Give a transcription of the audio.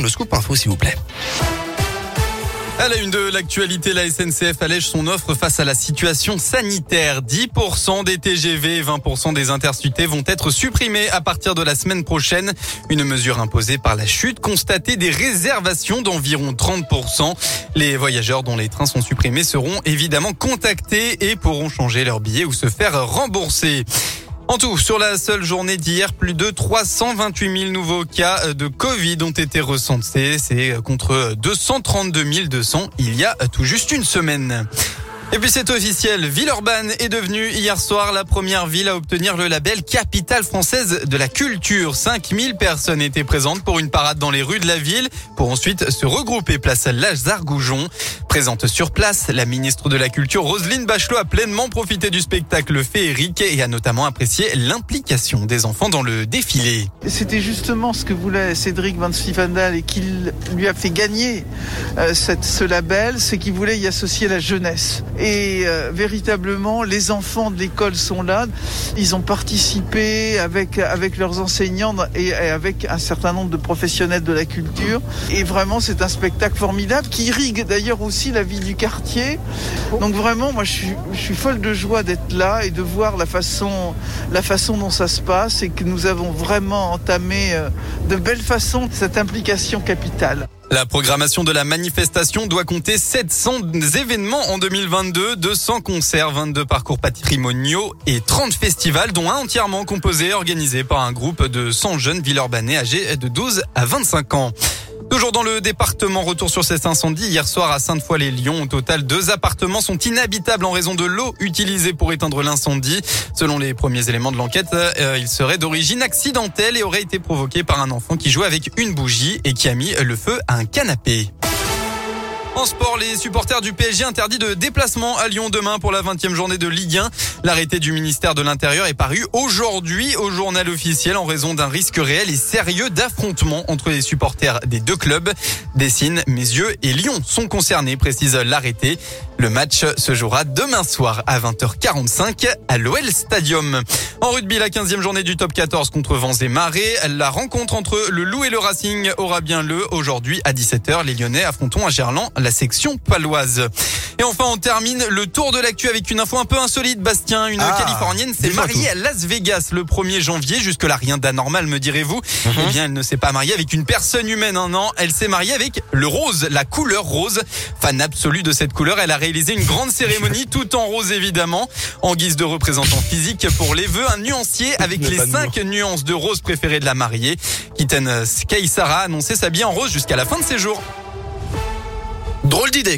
Le scoop info, s'il vous plaît. À la une de l'actualité, la SNCF allège son offre face à la situation sanitaire. 10% des TGV et 20% des intercités vont être supprimés à partir de la semaine prochaine. Une mesure imposée par la chute constatée des réservations d'environ 30%. Les voyageurs dont les trains sont supprimés seront évidemment contactés et pourront changer leur billet ou se faire rembourser. En tout, sur la seule journée d'hier, plus de 328 000 nouveaux cas de Covid ont été recensés. C'est contre 232 200 il y a tout juste une semaine. Et puis c'est officiel, Villeurbanne est devenue hier soir la première ville à obtenir le label capitale française de la culture. 5000 personnes étaient présentes pour une parade dans les rues de la ville pour ensuite se regrouper place à Lazare-Goujon. Présente sur place, la ministre de la Culture Roselyne Bachelot a pleinement profité du spectacle féerique et a notamment apprécié l'implication des enfants dans le défilé. C'était justement ce que voulait Cédric Van Stiefendal et qu'il lui a fait gagner euh, ce label, c'est qu'il voulait y associer la jeunesse. Euh, véritablement, les enfants de l'école sont là. Ils ont participé avec, avec leurs enseignants et, et avec un certain nombre de professionnels de la culture. Et vraiment, c'est un spectacle formidable qui irrigue d'ailleurs aussi la vie du quartier. Donc vraiment, moi, je suis, je suis folle de joie d'être là et de voir la façon, la façon dont ça se passe et que nous avons vraiment entamé euh, de belle façon cette implication capitale. La programmation de la manifestation doit compter 700 événements en 2022, 200 concerts, 22 parcours patrimoniaux et 30 festivals, dont un entièrement composé et organisé par un groupe de 100 jeunes villeurbanais âgés de 12 à 25 ans. Toujours dans le département, retour sur cet incendie hier soir à Sainte-Foy-les-Lyons. Au total, deux appartements sont inhabitables en raison de l'eau utilisée pour éteindre l'incendie. Selon les premiers éléments de l'enquête, euh, il serait d'origine accidentelle et aurait été provoqué par un enfant qui jouait avec une bougie et qui a mis le feu à un canapé. En sport, les supporters du PSG interdits de déplacement à Lyon demain pour la 20e journée de Ligue 1. L'arrêté du ministère de l'Intérieur est paru aujourd'hui au journal officiel en raison d'un risque réel et sérieux d'affrontement entre les supporters des deux clubs. Dessine, Mesieux et Lyon sont concernés, précise l'arrêté. Le match se jouera demain soir à 20h45 à l'OL Stadium. En rugby, la 15e journée du top 14 contre Vents et Marais. La rencontre entre le Loup et le Racing aura bien lieu aujourd'hui à 17h. Les Lyonnais affronteront à Gerland la section paloise. Et enfin, on termine le tour de l'actu avec une info un peu insolite, Bastien. Une Ah, Californienne s'est mariée à Las Vegas le 1er janvier. Jusque-là, rien d'anormal, me direz-vous. Mhm. Eh bien, elle ne s'est pas mariée avec une personne humaine, un an. Elle s'est mariée avec le rose, la couleur rose. Fan absolue de cette couleur, elle a une grande cérémonie, tout en rose évidemment. En guise de représentant physique pour les vœux, un nuancier avec les cinq nuances de rose préférées de la mariée. Kitten Sky Sarah a annoncé s'habiller en rose jusqu'à la fin de ses jours. Drôle d'idée.